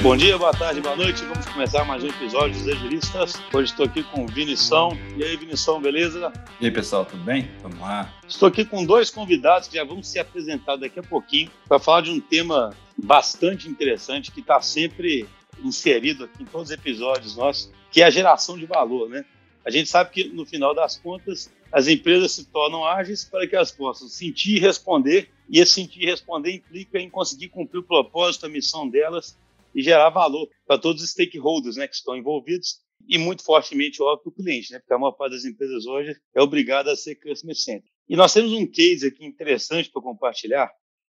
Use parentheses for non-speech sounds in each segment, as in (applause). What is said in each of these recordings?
Bom dia, boa tarde, boa noite. Vamos começar mais um episódio dos Agilistas. Hoje estou aqui com o Vinição. E aí, Vinição, beleza? E aí, pessoal, tudo bem? Vamos lá. Estou aqui com dois convidados que já vão se apresentar daqui a pouquinho para falar de um tema bastante interessante que está sempre inserido aqui em todos os episódios nossos, que é a geração de valor, né? A gente sabe que, no final das contas, as empresas se tornam ágeis para que elas possam sentir e responder, e esse sentir e responder implica em conseguir cumprir o propósito, a missão delas e gerar valor para todos os stakeholders né, que estão envolvidos e muito fortemente o para o cliente, né, porque a maior parte das empresas hoje é obrigada a ser customer centric. E nós temos um case aqui interessante para compartilhar,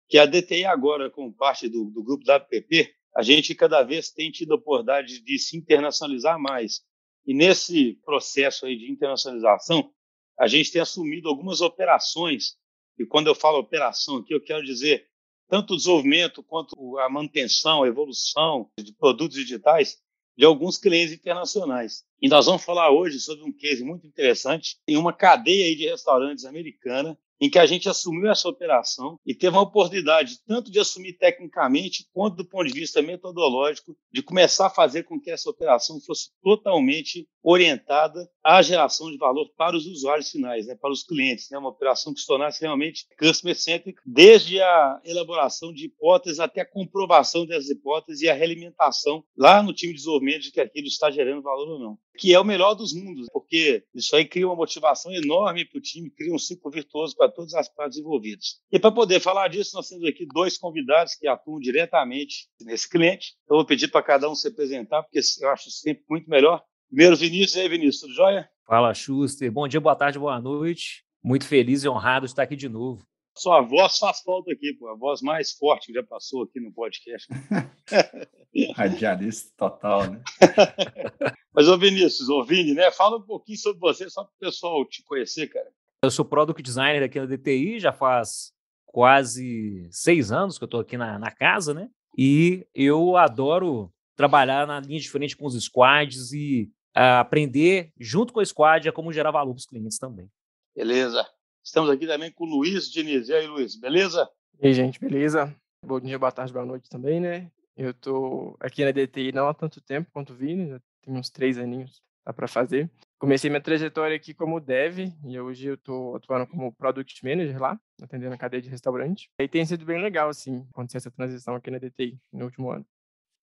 que a DTI agora, como parte do, do grupo WPP, a gente cada vez tem tido a oportunidade de se internacionalizar mais. E nesse processo aí de internacionalização, a gente tem assumido algumas operações, e quando eu falo operação aqui, eu quero dizer tanto o desenvolvimento quanto a manutenção, a evolução de produtos digitais de alguns clientes internacionais. E nós vamos falar hoje sobre um case muito interessante em uma cadeia de restaurantes americana em que a gente assumiu essa operação e teve uma oportunidade tanto de assumir tecnicamente quanto do ponto de vista metodológico de começar a fazer com que essa operação fosse totalmente orientada à geração de valor para os usuários finais, né, para os clientes, né, uma operação que se tornasse realmente customer-centric, desde a elaboração de hipóteses até a comprovação dessas hipóteses e a realimentação lá no time de desenvolvimento de que aquilo está gerando valor ou não. Que é o melhor dos mundos, porque isso aí cria uma motivação enorme para o time, cria um ciclo virtuoso para todas as partes envolvidas. E para poder falar disso, nós temos aqui dois convidados que atuam diretamente nesse cliente. Eu vou pedir para cada um se apresentar, porque eu acho sempre muito melhor. Primeiro, Vinícius. E aí, Vinícius, tudo jóia? Fala, Schuster. Bom dia, boa tarde, boa noite. Muito feliz e honrado de estar aqui de novo. Sua voz faz falta aqui, pô. A voz mais forte que já passou aqui no podcast. (laughs) Radialista total, né? (laughs) Mas, ô Vinícius, ô Vini, né? Fala um pouquinho sobre você, só para o pessoal te conhecer, cara. Eu sou Product Designer aqui na DTI, já faz quase seis anos que eu estou aqui na, na casa, né? E eu adoro trabalhar na linha diferente com os squads e aprender junto com a squad a como gerar valor para os clientes também. Beleza. Estamos aqui também com o Luiz Diniz. E aí, Luiz, beleza? E aí, gente, beleza? Bom dia, boa tarde, boa noite também, né? Eu tô aqui na DTI não há tanto tempo quanto o Vini, já tem uns três aninhos dá para fazer. Comecei minha trajetória aqui como dev e hoje eu estou atuando como product manager lá, atendendo a cadeia de restaurante. E tem sido bem legal, assim, acontecer essa transição aqui na DTI no último ano.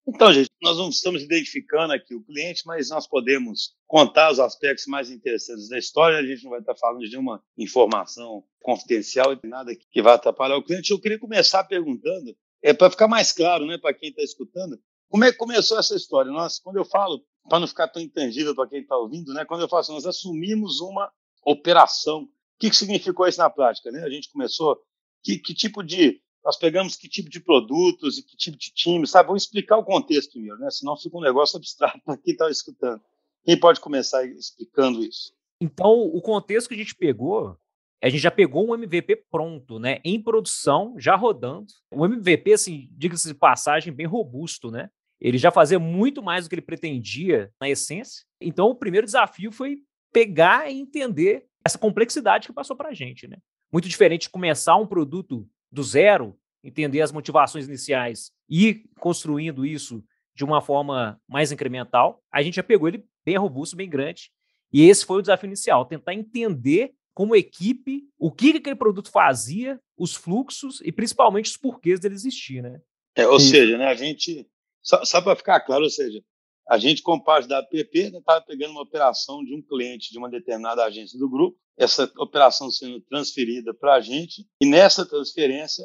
Então, gente, nós não estamos identificando aqui o cliente, mas nós podemos contar os aspectos mais interessantes da história. A gente não vai estar falando de nenhuma informação confidencial e nada que vai atrapalhar o cliente. Eu queria começar perguntando, é para ficar mais claro, né, para quem está escutando, como é que começou essa história? Nós, quando eu falo, para não ficar tão intangível para quem está ouvindo, né, quando eu falo assim, nós assumimos uma operação. O que, que significou isso na prática? Né? A gente começou, que, que tipo de nós pegamos que tipo de produtos e que tipo de time, sabe? Vamos explicar o contexto primeiro, né? Senão fica um negócio abstrato para quem está escutando. Quem pode começar explicando isso? Então, o contexto que a gente pegou, a gente já pegou um MVP pronto, né? Em produção, já rodando. Um MVP, assim, diga-se de passagem, bem robusto, né? Ele já fazia muito mais do que ele pretendia na essência. Então, o primeiro desafio foi pegar e entender essa complexidade que passou para a gente, né? Muito diferente de começar um produto do zero, entender as motivações iniciais e construindo isso de uma forma mais incremental, a gente já pegou ele bem robusto, bem grande. E esse foi o desafio inicial, tentar entender como equipe o que aquele produto fazia, os fluxos e principalmente os porquês dele existir, né? É, ou isso. seja, né, a gente, só, só para ficar claro, ou seja, a gente, como parte da app, estava né, pegando uma operação de um cliente de uma determinada agência do grupo, essa operação sendo transferida para a gente, e nessa transferência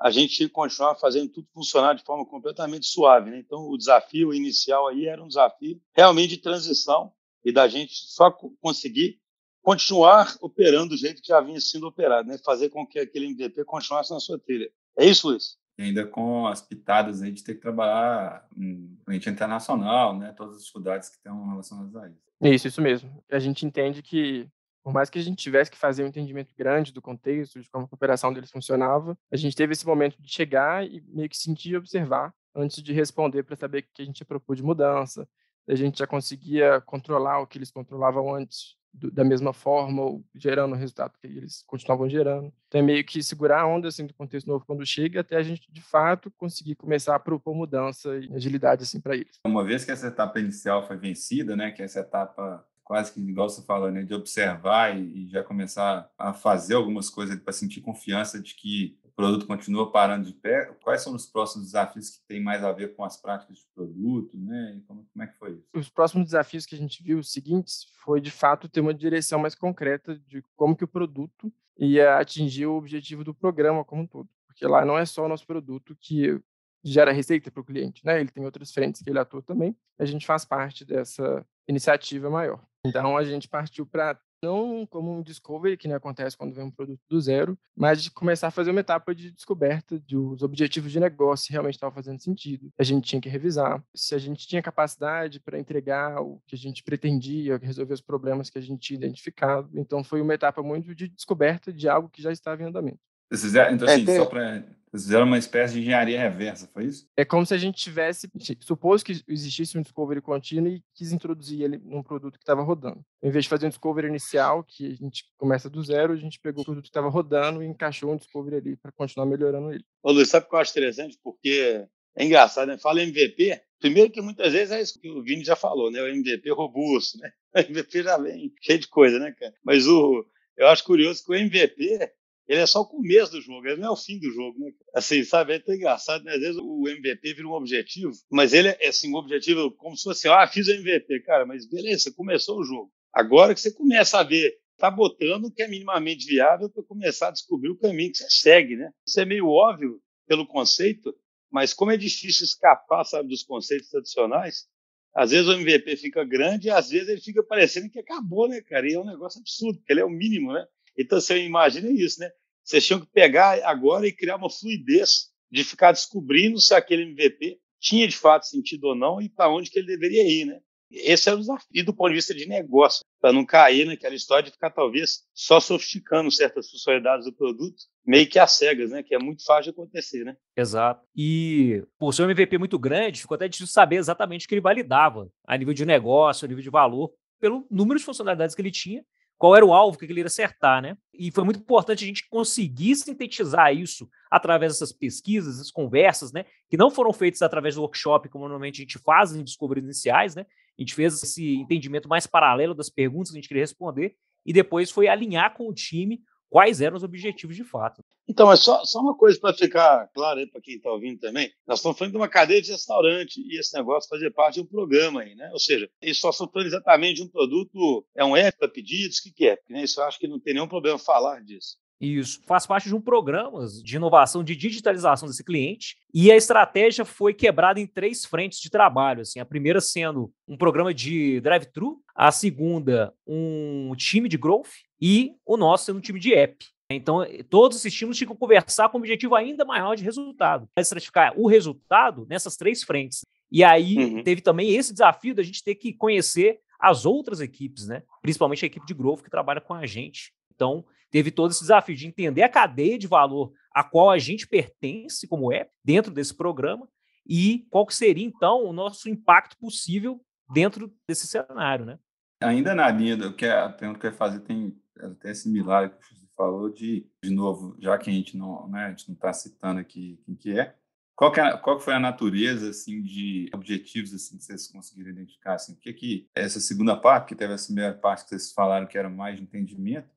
a gente continuar fazendo tudo funcionar de forma completamente suave. Né? Então, o desafio inicial aí era um desafio realmente de transição e da gente só conseguir continuar operando do jeito que já vinha sendo operado, né? fazer com que aquele MVP continuasse na sua trilha. É isso, Luiz? Ainda com as pitadas aí de ter que trabalhar um cliente internacional, né? Todas as dificuldades que estão relacionadas a isso. Isso, isso mesmo. A gente entende que por mais que a gente tivesse que fazer um entendimento grande do contexto, de como a operação deles funcionava, a gente teve esse momento de chegar e meio que sentir e observar antes de responder para saber o que a gente ia propor de mudança. A gente já conseguia controlar o que eles controlavam antes da mesma forma ou gerando o resultado que eles continuavam gerando. Então é meio que segurar a onda assim, do contexto novo quando chega até a gente de fato conseguir começar a propor mudança e agilidade assim para eles. Uma vez que essa etapa inicial foi vencida, né, que essa etapa quase que igual você falou, né, de observar e, e já começar a fazer algumas coisas para sentir confiança de que produto continua parando de pé. Quais são os próximos desafios que têm mais a ver com as práticas de produto, né? E como, como é que foi isso? Os próximos desafios que a gente viu, os seguintes, foi de fato ter uma direção mais concreta de como que o produto ia atingir o objetivo do programa como um todo. Porque lá não é só o nosso produto que gera receita para o cliente, né? Ele tem outras frentes que ele atua também. A gente faz parte dessa iniciativa maior. Então a gente partiu para não como um discovery, que não acontece quando vem um produto do zero, mas de começar a fazer uma etapa de descoberta dos objetivos de negócio, se realmente estava fazendo sentido. A gente tinha que revisar se a gente tinha capacidade para entregar o que a gente pretendia, resolver os problemas que a gente tinha identificado. Então, foi uma etapa muito de descoberta de algo que já estava em andamento. Então, assim, é, só para vocês fizeram uma espécie de engenharia reversa, foi isso? É como se a gente tivesse, supôs que existisse um discovery contínuo e quis introduzir ele num produto que estava rodando. Em vez de fazer um discovery inicial, que a gente começa do zero, a gente pegou o produto que estava rodando e encaixou um discovery ali para continuar melhorando ele. Ô Luiz, sabe o que eu acho interessante? Porque é engraçado, né? Fala MVP, primeiro que muitas vezes é isso que o Vini já falou, né? O MVP robusto, né? (laughs) O MVP já vem cheio de coisa, né, cara? Mas o, eu acho curioso que o MVP ele é só o começo do jogo, ele não é o fim do jogo, né? Assim, sabe, é tão engraçado, né? Às vezes o MVP vira um objetivo, mas ele é assim, um objetivo como se fosse, ah, fiz o MVP, cara, mas beleza, começou o jogo. Agora que você começa a ver, tá botando o que é minimamente viável para começar a descobrir o caminho que você segue, né? Isso é meio óbvio pelo conceito, mas como é difícil escapar, sabe, dos conceitos tradicionais, às vezes o MVP fica grande e às vezes ele fica parecendo que acabou, né, cara? E é um negócio absurdo, porque ele é o mínimo, né? Então você imagina isso, né? Vocês tinham que pegar agora e criar uma fluidez de ficar descobrindo se aquele MVP tinha de fato sentido ou não e para onde que ele deveria ir, né? Esse é o desafio do ponto de vista de negócio, para não cair naquela história de ficar talvez só sofisticando certas funcionalidades do produto, meio que às cegas, né? Que é muito fácil de acontecer, né? Exato. E por ser um MVP muito grande, ficou até difícil saber exatamente o que ele validava a nível de negócio, a nível de valor, pelo número de funcionalidades que ele tinha qual era o alvo que ele ia acertar, né? E foi muito importante a gente conseguir sintetizar isso através dessas pesquisas, essas conversas, né? Que não foram feitas através do workshop, como normalmente a gente faz em descobrimentos iniciais, né? A gente fez esse entendimento mais paralelo das perguntas que a gente queria responder e depois foi alinhar com o time quais eram os objetivos de fato. Então, é só, só uma coisa para ficar claro para quem está ouvindo também. Nós estamos falando de uma cadeia de restaurante e esse negócio fazer parte de um programa aí, né? Ou seja, isso só falando exatamente de um produto, é um app para pedidos, o que, que é? Porque, né, isso eu acho que não tem nenhum problema falar disso. Isso faz parte de um programa de inovação, de digitalização desse cliente. E a estratégia foi quebrada em três frentes de trabalho. Assim, a primeira sendo um programa de drive-thru, a segunda, um time de growth, e o nosso sendo um time de app. Então, todos esses times tinham que conversar com um objetivo ainda maior de resultado. Estratificar o resultado nessas três frentes. E aí uhum. teve também esse desafio da gente ter que conhecer as outras equipes, né? Principalmente a equipe de growth que trabalha com a gente. Então, teve todo esse desafio de entender a cadeia de valor a qual a gente pertence como app dentro desse programa e qual que seria, então, o nosso impacto possível dentro desse cenário, né? Ainda na linha do que a pergunta que eu ia fazer tem até similar que você falou de, de novo, já que a gente não, né, a gente não está citando aqui quem que é, qual que, é, qual que foi a natureza assim de objetivos assim que vocês conseguiram identificar assim, o que que essa segunda parte, que teve essa primeira parte que vocês falaram que era mais de entendimento,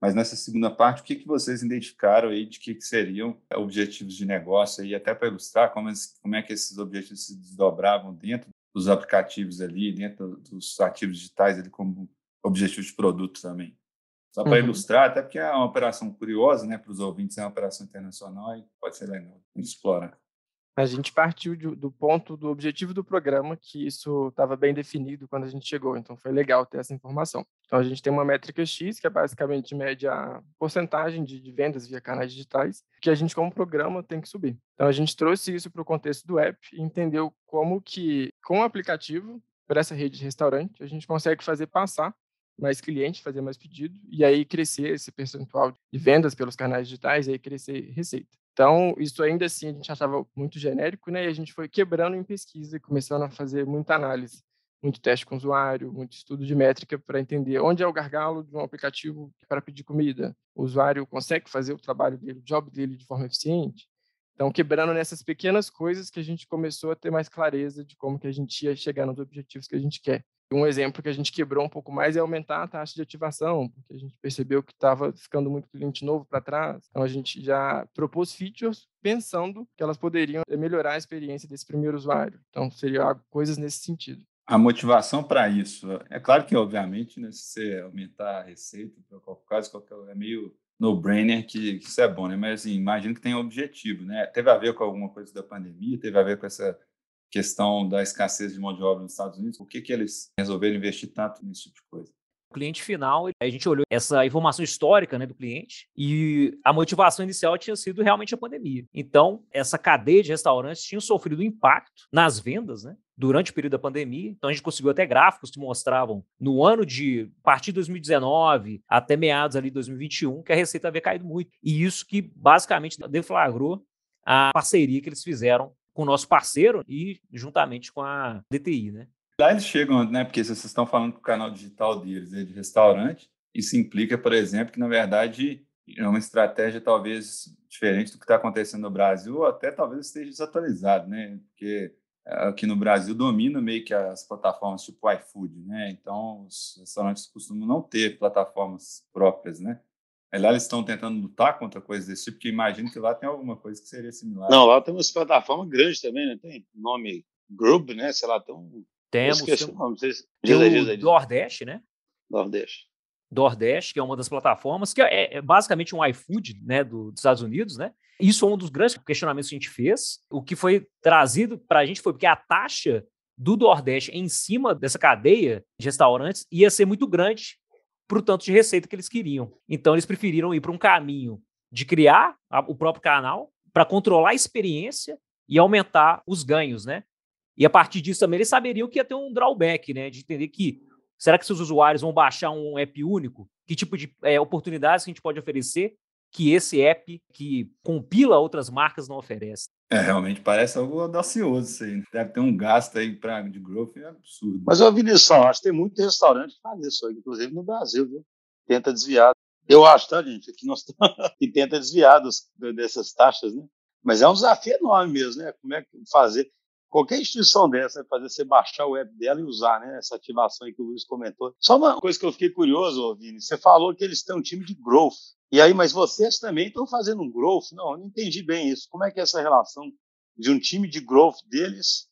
mas nessa segunda parte, o que, que vocês identificaram aí de que, que seriam objetivos de negócio aí, até para ilustrar como, como é que esses objetivos se desdobravam dentro dos aplicativos ali, dentro dos ativos digitais ali como objetivos de produto também. Só para uhum. ilustrar, até porque é uma operação curiosa, né, para os ouvintes, é uma operação internacional e pode ser legal explorar. A gente partiu de, do ponto do objetivo do programa, que isso estava bem definido quando a gente chegou, então foi legal ter essa informação. Então a gente tem uma métrica X, que é basicamente mede a porcentagem de, de vendas via canais digitais, que a gente, como programa, tem que subir. Então a gente trouxe isso para o contexto do app e entendeu como que, com o aplicativo, para essa rede de restaurante, a gente consegue fazer passar mais cliente, fazer mais pedido, e aí crescer esse percentual de vendas pelos canais digitais, e aí crescer receita. Então, isso ainda assim a gente achava muito genérico, né? E a gente foi quebrando em pesquisa, começando a fazer muita análise muito teste com usuário, muito estudo de métrica para entender onde é o gargalo de um aplicativo para pedir comida. O usuário consegue fazer o trabalho dele, o job dele de forma eficiente? Então, quebrando nessas pequenas coisas que a gente começou a ter mais clareza de como que a gente ia chegar nos objetivos que a gente quer. Um exemplo que a gente quebrou um pouco mais é aumentar a taxa de ativação, porque a gente percebeu que estava ficando muito cliente novo para trás. Então, a gente já propôs features pensando que elas poderiam melhorar a experiência desse primeiro usuário. Então, seria coisas nesse sentido. A motivação para isso, é claro que, obviamente, né, se você aumentar a receita, para qualquer caso, qualquer, é meio no-brainer que, que, isso é bom, né? Mas, assim, imagino que tem um objetivo, né? Teve a ver com alguma coisa da pandemia, teve a ver com essa questão da escassez de mão de obra nos Estados Unidos? Por que, que eles resolveram investir tanto nesse tipo de coisa? O cliente final, a gente olhou essa informação histórica né, do cliente e a motivação inicial tinha sido realmente a pandemia. Então, essa cadeia de restaurantes tinha sofrido impacto nas vendas, né? Durante o período da pandemia, então a gente conseguiu até gráficos que mostravam no ano de a partir de 2019 até meados ali de 2021 que a receita havia caído muito. E isso que basicamente deflagrou a parceria que eles fizeram com o nosso parceiro e juntamente com a DTI, né? Lá eles chegam, né? Porque vocês estão falando que o canal digital deles é de restaurante, isso implica, por exemplo, que na verdade é uma estratégia talvez diferente do que está acontecendo no Brasil, ou até talvez esteja desatualizado, né? Porque eh, aqui no Brasil domina meio que as plataformas tipo iFood, né? Então os restaurantes costumam não ter plataformas próprias, né? Lá eles estão tentando lutar contra coisas desse tipo, porque imagino que lá tem alguma coisa que seria similar. Não, lá tem uma plataforma grande também, né? Tem nome Group, né? Sei lá, tem um. Temos. Esqueci tem, o nome, diz diz Nordeste, né? Nordeste. Nordeste, que é uma das plataformas, que é, é basicamente um iFood né, do, dos Estados Unidos, né? Isso é um dos grandes questionamentos que a gente fez. O que foi trazido para a gente foi porque a taxa do Nordeste em cima dessa cadeia de restaurantes ia ser muito grande para o tanto de receita que eles queriam. Então, eles preferiram ir para um caminho de criar a, o próprio canal para controlar a experiência e aumentar os ganhos, né? E a partir disso também eles saberiam que ia ter um drawback, né? De entender que será que seus usuários vão baixar um app único? Que tipo de é, oportunidades que a gente pode oferecer que esse app que compila outras marcas não oferece? É, realmente parece algo audacioso isso aí. Né? Deve ter um gasto aí pra, de growth é absurdo. Mas, ô Vinícius, acho que tem muito restaurante que faz isso, inclusive no Brasil, viu? Tenta desviar. Eu acho, tá, gente? Que, nós (laughs) que tenta desviar dos, dessas taxas, né? Mas é um desafio enorme mesmo, né? Como é que fazer? Qualquer instituição dessa vai fazer você baixar o app dela e usar, né? Essa ativação aí que o Luiz comentou. Só uma coisa que eu fiquei curioso, Vini, você falou que eles têm um time de growth. E aí, mas vocês também estão fazendo um growth? Não, eu não entendi bem isso. Como é que é essa relação de um time de growth deles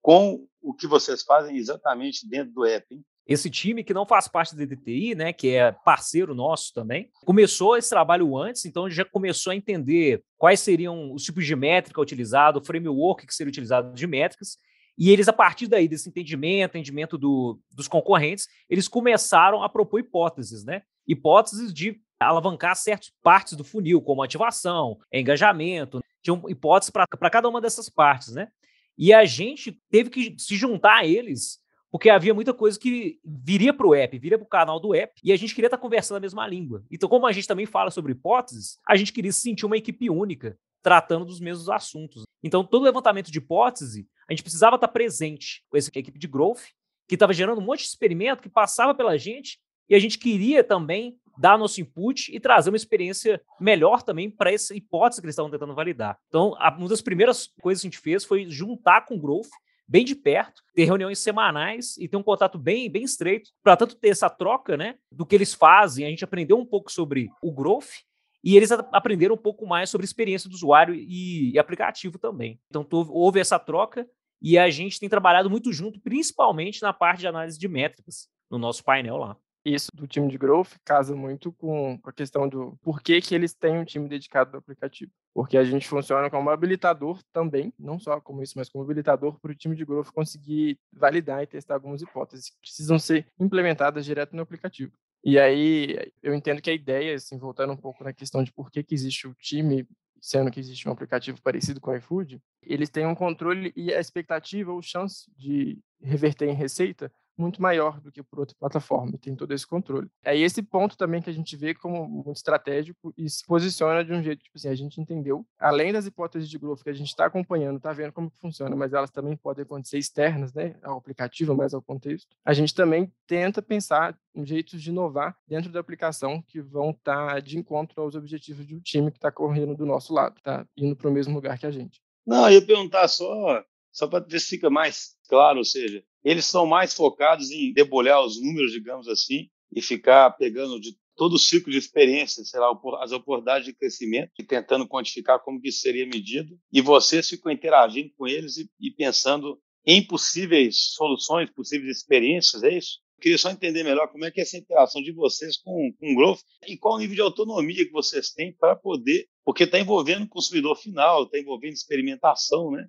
com o que vocês fazem exatamente dentro do app? Hein? Esse time que não faz parte da DTI, né, que é parceiro nosso também, começou esse trabalho antes, então já começou a entender quais seriam os tipos de métrica utilizado, o framework que seria utilizado de métricas, e eles, a partir daí, desse entendimento, entendimento do, dos concorrentes, eles começaram a propor hipóteses, né? Hipóteses de alavancar certas partes do funil, como ativação, engajamento, tinham hipóteses para cada uma dessas partes, né? E a gente teve que se juntar a eles, porque havia muita coisa que viria para o app, viria para o canal do app, e a gente queria estar tá conversando a mesma língua. Então, como a gente também fala sobre hipóteses, a gente queria se sentir uma equipe única, tratando dos mesmos assuntos. Então, todo levantamento de hipótese, a gente precisava estar tá presente com essa equipe de growth, que estava gerando um monte de experimento que passava pela gente, e a gente queria também dar nosso input e trazer uma experiência melhor também para essa hipótese que eles estavam tentando validar. Então, uma das primeiras coisas que a gente fez foi juntar com o Growth bem de perto, ter reuniões semanais e ter um contato bem, bem estreito, para tanto ter essa troca, né, do que eles fazem, a gente aprendeu um pouco sobre o Growth e eles aprenderam um pouco mais sobre experiência do usuário e, e aplicativo também. Então, houve essa troca e a gente tem trabalhado muito junto, principalmente na parte de análise de métricas, no nosso painel lá isso do time de growth casa muito com, a questão do porquê que eles têm um time dedicado ao aplicativo. Porque a gente funciona como habilitador também, não só como isso, mas como habilitador para o time de growth conseguir validar e testar algumas hipóteses que precisam ser implementadas direto no aplicativo. E aí eu entendo que a ideia, assim, voltando um pouco na questão de por que, que existe o time, sendo que existe um aplicativo parecido com o iFood, eles têm um controle e a expectativa ou chance de reverter em receita muito maior do que por outra plataforma, tem todo esse controle. É esse ponto também que a gente vê como muito estratégico e se posiciona de um jeito, tipo assim, a gente entendeu, além das hipóteses de growth que a gente está acompanhando, está vendo como que funciona, mas elas também podem acontecer externas, né, ao aplicativo, mais ao contexto. A gente também tenta pensar em jeitos de inovar dentro da aplicação que vão estar tá de encontro aos objetivos do time que está correndo do nosso lado, está indo para o mesmo lugar que a gente. Não, eu ia perguntar só, só para ver se fica mais claro, ou seja, eles são mais focados em debulhar os números, digamos assim, e ficar pegando de todo o ciclo de experiência, sei lá, as oportunidades de crescimento e tentando quantificar como que isso seria medido. E vocês ficam interagindo com eles e, e pensando em possíveis soluções, possíveis experiências, é isso? queria só entender melhor como é que é essa interação de vocês com, com o Growth e qual o nível de autonomia que vocês têm para poder, porque está envolvendo o consumidor final, está envolvendo experimentação, né?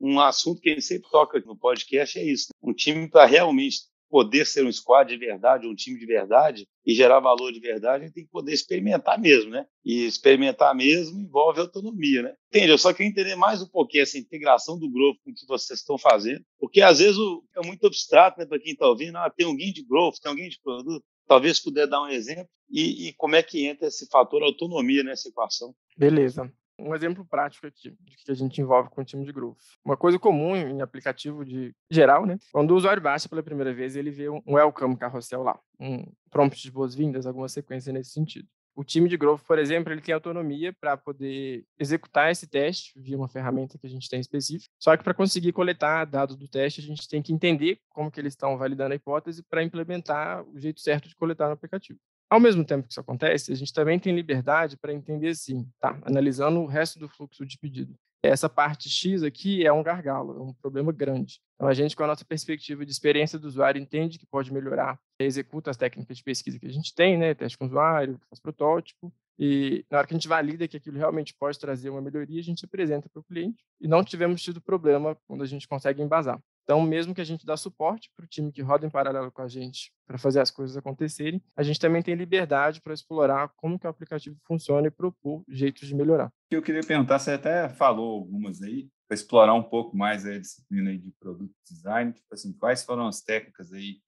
Um assunto que a gente sempre toca no podcast é isso. Né? Um time para realmente poder ser um squad de verdade, um time de verdade e gerar valor de verdade, ele tem que poder experimentar mesmo, né? E experimentar mesmo envolve autonomia, né? Entende? Eu só queria entender mais um pouquinho essa integração do growth com o que vocês estão fazendo, porque às vezes é muito abstrato, né, para quem está ouvindo, ah, tem alguém de growth, tem alguém de produto, talvez puder dar um exemplo e, e como é que entra esse fator autonomia nessa equação. Beleza. Um exemplo prático aqui de que a gente envolve com o time de growth. Uma coisa comum em aplicativo de geral, né? Quando o usuário baixa pela primeira vez, ele vê um welcome carrossel lá, um prompt de boas-vindas, alguma sequência nesse sentido. O time de growth, por exemplo, ele tem autonomia para poder executar esse teste via uma ferramenta que a gente tem específica. Só que para conseguir coletar dados do teste, a gente tem que entender como que eles estão validando a hipótese para implementar o jeito certo de coletar no aplicativo. Ao mesmo tempo que isso acontece, a gente também tem liberdade para entender assim, tá? Analisando o resto do fluxo de pedido. Essa parte X aqui é um gargalo, é um problema grande. Então, a gente, com a nossa perspectiva de experiência do usuário, entende que pode melhorar, executa as técnicas de pesquisa que a gente tem, né? Teste com o usuário, faz protótipo, e na hora que a gente valida que aquilo realmente pode trazer uma melhoria, a gente apresenta para o cliente. E não tivemos tido problema quando a gente consegue embasar. Então, mesmo que a gente dá suporte para o time que roda em paralelo com a gente para fazer as coisas acontecerem, a gente também tem liberdade para explorar como que o aplicativo funciona e propor jeitos de melhorar. Eu queria perguntar, você até falou algumas aí, para explorar um pouco mais a disciplina de produto design, tipo assim, quais foram as técnicas aí,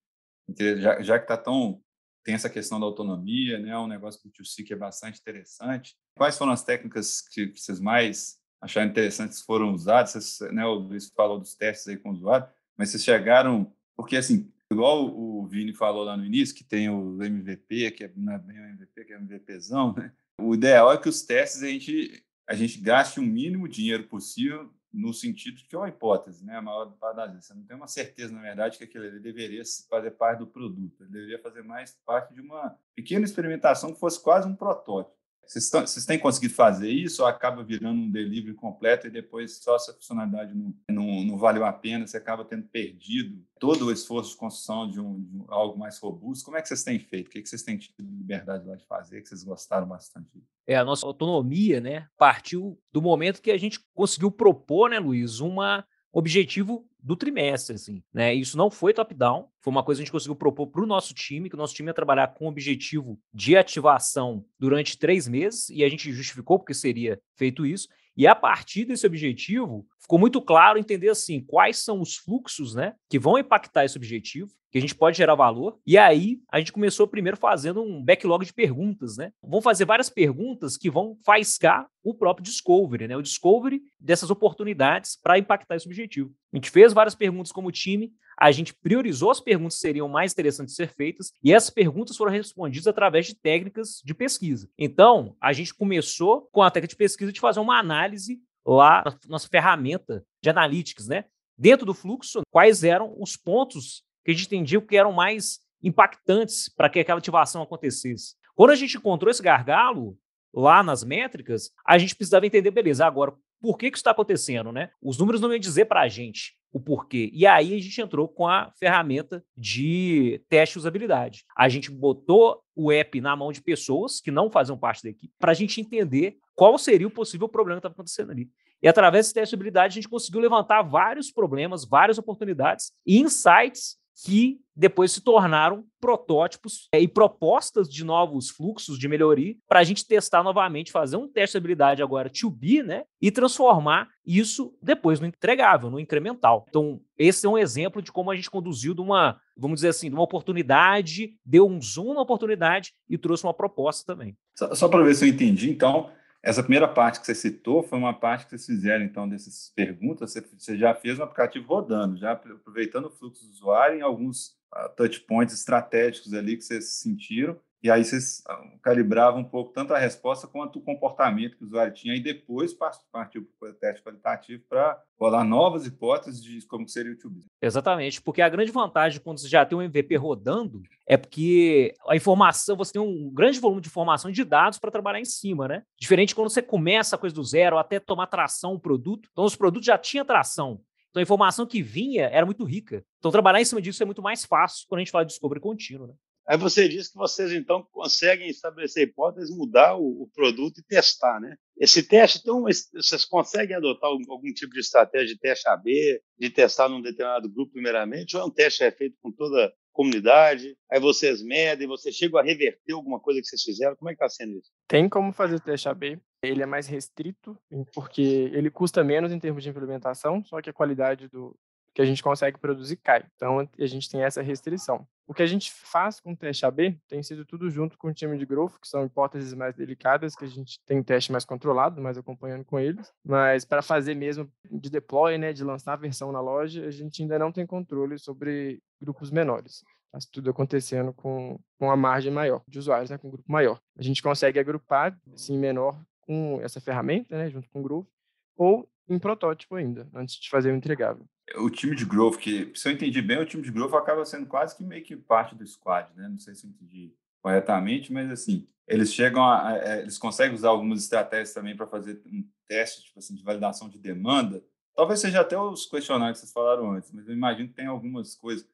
já, já que está tão tem essa questão da autonomia, né, um negócio do 2 que é bastante interessante. Quais foram as técnicas que vocês mais acharam interessantes foram usados. Vocês, né, o Luiz falou dos testes aí com o usuário, mas vocês chegaram, porque assim, igual o Vini falou lá no início, que tem o MVP, que é, não é bem o MVP, que é o MVPzão, né? O ideal é que os testes a gente, a gente gaste o mínimo dinheiro possível no sentido de que é uma hipótese, né? A maior parte das vezes. Você não tem uma certeza, na verdade, que aquilo ali deveria fazer parte do produto. Ele deveria fazer mais parte de uma pequena experimentação que fosse quase um protótipo. Vocês, vocês têm conseguido fazer isso ou acaba virando um delivery completo e depois só essa funcionalidade não, não, não valeu a pena, você acaba tendo perdido todo o esforço de construção de, um, de algo mais robusto? Como é que vocês têm feito? O que, é que vocês têm tido liberdade lá de fazer, que vocês gostaram bastante? É, a nossa autonomia né, partiu do momento que a gente conseguiu propor, né, Luiz, uma objetivo do trimestre, assim, né? Isso não foi top-down, foi uma coisa que a gente conseguiu propor para o nosso time, que o nosso time ia trabalhar com o objetivo de ativação durante três meses, e a gente justificou porque seria feito isso. E a partir desse objetivo, ficou muito claro entender assim quais são os fluxos, né, que vão impactar esse objetivo, que a gente pode gerar valor. E aí a gente começou primeiro fazendo um backlog de perguntas, né? Vão fazer várias perguntas que vão faiscar o próprio discovery, né? O discovery dessas oportunidades para impactar esse objetivo. A gente fez várias perguntas como time, a gente priorizou as perguntas que seriam mais interessantes de ser feitas e essas perguntas foram respondidas através de técnicas de pesquisa. Então, a gente começou com a técnica de pesquisa de fazer uma análise lá na nossa ferramenta de analytics, né? Dentro do fluxo, quais eram os pontos que a gente entendia que eram mais impactantes para que aquela ativação acontecesse. Quando a gente encontrou esse gargalo lá nas métricas, a gente precisava entender, beleza, agora, por que, que isso está acontecendo, né? Os números não iam dizer para a gente o porquê. E aí a gente entrou com a ferramenta de teste de usabilidade. A gente botou o app na mão de pessoas que não faziam parte da equipe para a gente entender qual seria o possível problema que estava acontecendo ali. E através desse teste de usabilidade a gente conseguiu levantar vários problemas, várias oportunidades e insights que depois se tornaram protótipos é, e propostas de novos fluxos de melhoria para a gente testar novamente, fazer um teste de habilidade agora to be, né? E transformar isso depois no entregável, no incremental. Então, esse é um exemplo de como a gente conduziu de uma, vamos dizer assim, de uma oportunidade, deu um zoom na oportunidade e trouxe uma proposta também. Só, só para ver se eu entendi, então, essa primeira parte que você citou foi uma parte que vocês fizeram, então, dessas perguntas. Você, já fez um aplicativo rodando, já aproveitando o fluxo do usuário em alguns uh, touch points estratégicos ali que vocês sentiram e aí vocês ah, calibravam um pouco tanto a resposta quanto o comportamento que o usuário tinha, e depois partiu para o teste qualitativo para rolar novas hipóteses de como seria o YouTube. Exatamente, porque a grande vantagem quando você já tem um MVP rodando é porque a informação, você tem um grande volume de informação de dados para trabalhar em cima, né? Diferente quando você começa a coisa do zero até tomar tração o produto. Então, os produtos já tinham tração. Então, a informação que vinha era muito rica. Então, trabalhar em cima disso é muito mais fácil quando a gente fala de descobrir contínuo, né? Aí você diz que vocês, então, conseguem estabelecer hipóteses, mudar o, o, produto e testar, né? Esse teste, então, vocês conseguem adotar algum, algum, tipo de estratégia de teste AB, de testar num determinado grupo primeiramente, ou é um teste é feito com toda a comunidade, aí vocês medem, vocês chegam a reverter alguma coisa que vocês fizeram, como é que está sendo isso? Tem como fazer o teste AB, ele é mais restrito, porque ele custa menos em termos de implementação, só que a qualidade do, que a gente consegue produzir cai. Então, a gente tem essa restrição. O que a gente faz com o teste AB tem sido tudo junto com o time de growth, que são hipóteses mais delicadas, que a gente tem teste mais controlado, mais acompanhando com eles. Mas para fazer mesmo de deploy, né, de lançar a versão na loja, a gente ainda não tem controle sobre grupos menores. Está tudo acontecendo com, com a margem maior de usuários, né, com um grupo maior. A gente consegue agrupar, assim, menor com essa ferramenta, né, junto com o Groove, ou em protótipo ainda, antes de fazer o entregável o time de growth, que se eu entendi bem, o time de growth acaba sendo quase que meio que parte do squad, né? Não sei se eu entendi corretamente, mas assim, eles chegam a, a é, eles conseguem usar algumas estratégias também para fazer um teste, tipo assim, de validação de demanda. Talvez seja até os questionários que vocês falaram antes, mas eu imagino que tem algumas coisas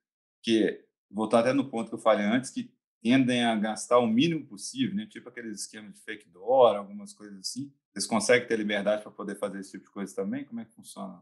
que, voltar até no ponto que eu falei antes, que tendem a gastar o mínimo possível, né? Tipo aqueles esquemas de fake door, algumas coisas assim. Eles conseguem ter liberdade para poder fazer esse tipo de coisa também? Como é que funciona?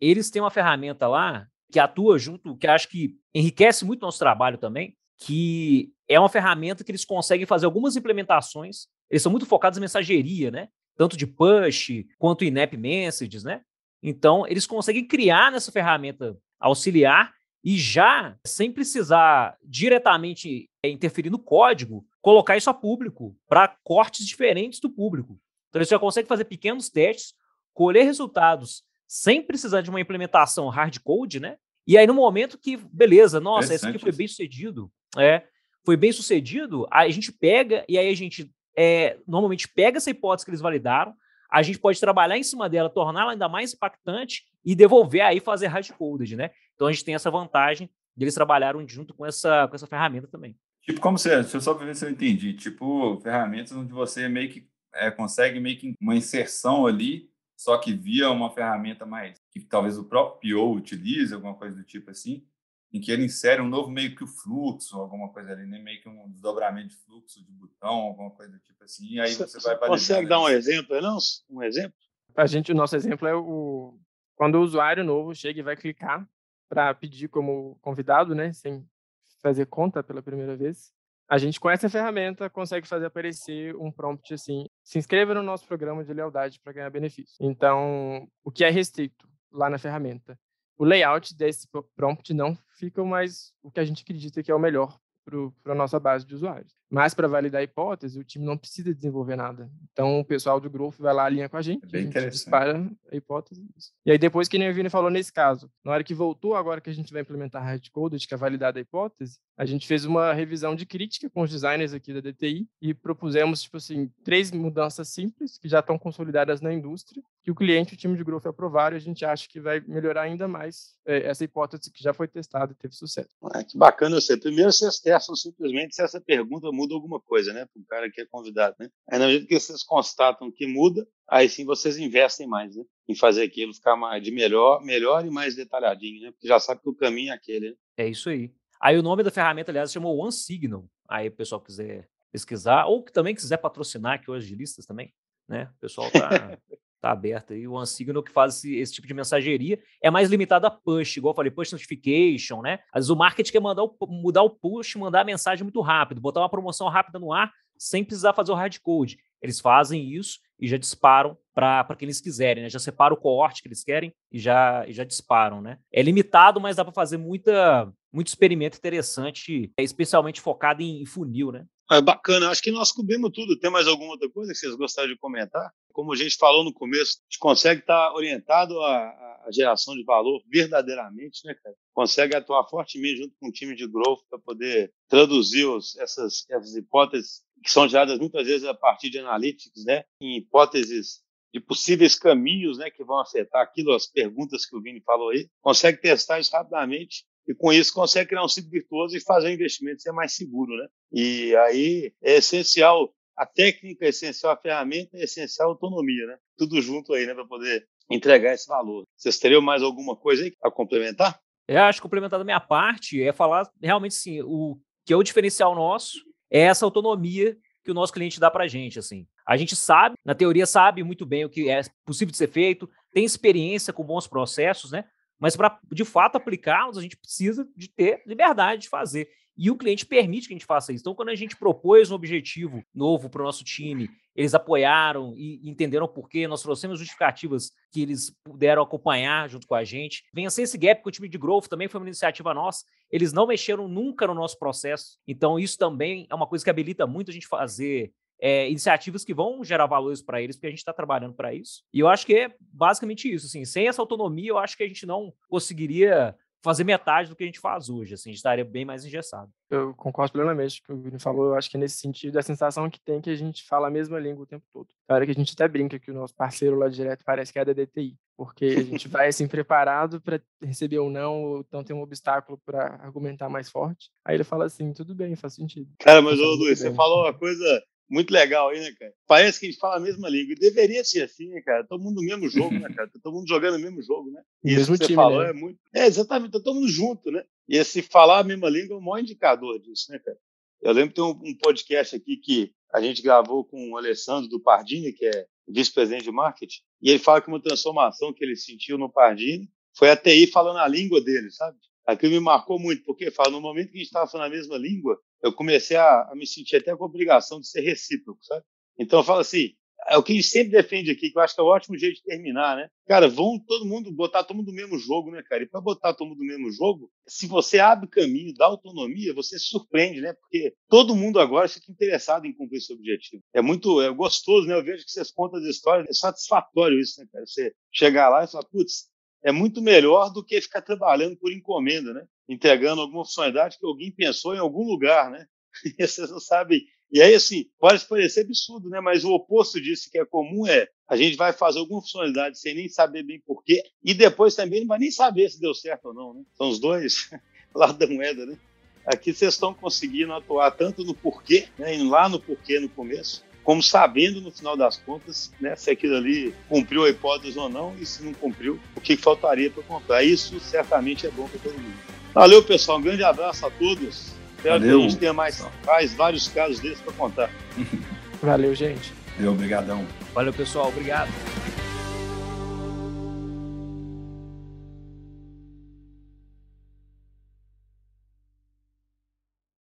Eles têm uma ferramenta lá que atua junto, que acho que enriquece muito nosso trabalho também, que é uma ferramenta que eles conseguem fazer algumas implementações. Eles são muito focados em mensageria, né? Tanto de push quanto em app messages, né? Então, eles conseguem criar nessa ferramenta auxiliar e já, sem precisar diretamente eh, interferir no código, colocar isso a público, para cortes diferentes do público. Então, eles já conseguem fazer pequenos testes, colher resultados sem precisar de uma implementação hard code, né? E aí, no momento que, beleza, nossa, esse aqui foi bem sucedido, é, foi bem sucedido, a gente pega e aí a gente é, normalmente pega essa hipótese que eles validaram, a gente pode trabalhar em cima dela, torná-la ainda mais impactante e devolver aí fazer hard coded, né? Então a gente tem essa vantagem de eles trabalharam junto com essa, com essa ferramenta também. Tipo, como você, deixa eu só ver se eu entendi, tipo, ferramentas onde você meio que é, consegue meio que uma inserção ali só que via uma ferramenta mais que talvez o próprio PO utilize, alguma coisa do tipo assim, em que ele insere um novo meio que o fluxo, alguma coisa ali, né? meio que um desdobramento de fluxo de botão, alguma coisa do tipo assim, e aí você, você vai Consegue dar um exemplo, não? Um exemplo? A gente, o nosso exemplo é o quando o usuário novo chega e vai clicar para pedir como convidado, né, sem fazer conta pela primeira vez, a gente com essa ferramenta consegue fazer aparecer um prompt assim: se inscreva no nosso programa de lealdade para ganhar benefício. Então, o que é restrito lá na ferramenta? O layout desse prompt não fica mais o que a gente acredita que é o melhor para a nossa base de usuários. Mas para validar a hipótese, o time não precisa desenvolver nada. Então o pessoal do Growth vai lá, alinha com a gente, é bem a gente dispara a hipótese. E aí depois, que nem o Vini falou nesse caso, na hora que voltou, agora que a gente vai implementar hardcoded, que é validada a hipótese, a gente fez uma revisão de crítica com os designers aqui da DTI e propusemos, tipo assim, três mudanças simples que já estão consolidadas na indústria, que o cliente e o time de Growth aprovaram e a gente acha que vai melhorar ainda mais é, essa hipótese que já foi testada e teve sucesso. Ah, que bacana você. Primeiro vocês testam simplesmente se essa pergunta muda alguma coisa, né? Para o cara que é convidado, né? Aí, na medida que vocês constatam que muda, aí sim vocês investem mais, né? Em fazer aquilo ficar mais, de melhor, melhor e mais detalhadinho, né? Porque já sabe que o caminho é aquele. Né? É isso aí. Aí o nome da ferramenta, aliás, se chamou One Signal. Aí o pessoal quiser pesquisar, ou que também quiser patrocinar aqui hoje de listas também, né? O pessoal tá. (laughs) tá aberto aí. O OneSignal que faz esse, esse, tipo de mensageria é mais limitado a push, igual eu falei, push notification, né? Às vezes o marketing quer mandar o, mudar o push, mandar a mensagem muito rápido, botar uma promoção rápida no ar sem precisar fazer o hardcode. Eles fazem isso e já disparam para quem eles quiserem, né? Já separa o coorte que eles querem e já, e já disparam, né? É limitado, mas dá para fazer muita, muito experimento interessante, especialmente focado em funil, né? É bacana, acho que nós cobrimos tudo. Tem mais alguma outra coisa que vocês gostariam de comentar? Como a gente falou no começo, a gente consegue estar orientado à, à geração de valor verdadeiramente, né, cara? Consegue atuar fortemente junto com o time de growth para poder traduzir os, essas, essas hipóteses que são geradas muitas vezes a partir de analytics, né, em hipóteses de possíveis caminhos, né, que vão afetar aquilo, as perguntas que o Vini falou aí, consegue testar isso rapidamente e com isso consegue criar um ciclo virtuoso e fazer o investimento ser mais seguro, né? E aí é essencial a técnica, é essencial a ferramenta, é essencial a autonomia, né? Tudo junto aí, né, para poder entregar esse valor. Vocês teriam mais alguma coisa aí a complementar? Eu acho que complementar da minha parte é falar realmente sim, o que é o diferencial nosso é essa autonomia que o nosso cliente dá para a gente, assim. A gente sabe, na teoria sabe muito bem o que é possível de ser feito, tem experiência com bons processos, né? Mas para de fato aplicá-los, a gente precisa de ter liberdade de fazer. E o cliente permite que a gente faça isso. Então, quando a gente propôs um objetivo novo para o nosso time, eles apoiaram e entenderam por quê. Nós trouxemos justificativas que eles puderam acompanhar junto com a gente. Vencer esse gap com o time de growth também foi uma iniciativa nossa. Eles não mexeram nunca no nosso processo. Então, isso também é uma coisa que habilita muito a gente fazer é, iniciativas que vão gerar valores para eles, porque a gente está trabalhando para isso. E eu acho que é basicamente isso. Assim, sem essa autonomia, eu acho que a gente não conseguiria fazer metade do que a gente faz hoje, assim, a gente estaria bem mais engessado. Eu concordo plenamente com o que o Vini falou, eu acho que nesse sentido, a sensação que tem é que a gente fala a mesma língua o tempo todo. A hora que a gente até brinca que o nosso parceiro lá direto parece que é da DTI, porque a gente (laughs) vai assim preparado para receber ou não, ou então tem um obstáculo para argumentar mais forte. Aí ele fala assim, tudo bem, faz sentido. Cara, mas ô Luiz, você falou uma coisa muito legal aí, né, cara? Parece que a gente fala a mesma língua. E deveria ser assim, né, cara? Todo mundo no mesmo jogo, né, cara? Tá todo mundo jogando o mesmo jogo, né? E isso que você time, falou né? é muito. É, exatamente, tá todo mundo junto, né? E esse falar a mesma língua é o maior indicador disso, né, cara? Eu lembro que tem um, um podcast aqui que a gente gravou com o Alessandro do Pardini, que é vice-presidente de marketing, e ele fala que uma transformação que ele sentiu no Pardini foi a TI falando a língua dele, sabe? Aquilo me marcou muito, porque fala, no momento que a gente estava falando a mesma língua, eu comecei a, a, me sentir até com a obrigação de ser recíproco, sabe? Então eu falo assim, é o que a gente sempre defende aqui, que eu acho que é o ótimo jeito de terminar, né? Cara, vão todo mundo botar todo mundo no mesmo jogo, né, cara? E para botar todo mundo no mesmo jogo, se você abre caminho, dá autonomia, você se surpreende, né? Porque todo mundo agora fica interessado em cumprir esse objetivo. É muito é gostoso, né? Eu vejo que vocês contam as histórias, é satisfatório isso, né, cara? Você chegar lá e falar, putz, é muito melhor do que ficar trabalhando por encomenda, né? Entregando alguma funcionalidade que alguém pensou em algum lugar, né? (laughs) E vocês não sabem. E aí, assim, pode parecer absurdo, né? Mas o oposto disso que é comum é a gente vai fazer alguma funcionalidade sem nem saber bem porquê e depois também não vai nem saber se deu certo ou não, né? São os dois (laughs) lados da moeda, né? Aqui vocês estão conseguindo atuar tanto no porquê, né? Lá no porquê no começo, como sabendo no final das contas né, se aquilo ali cumpriu a hipótese ou não e se não cumpriu, o que faltaria para comprar. Isso certamente é bom para todo mundo. Valeu, pessoal. Um grande abraço a todos. Espero Valeu. que a gente tenha mais, mais vários casos desses para contar. Valeu, gente. Valeu, obrigadão. Valeu, pessoal. Obrigado.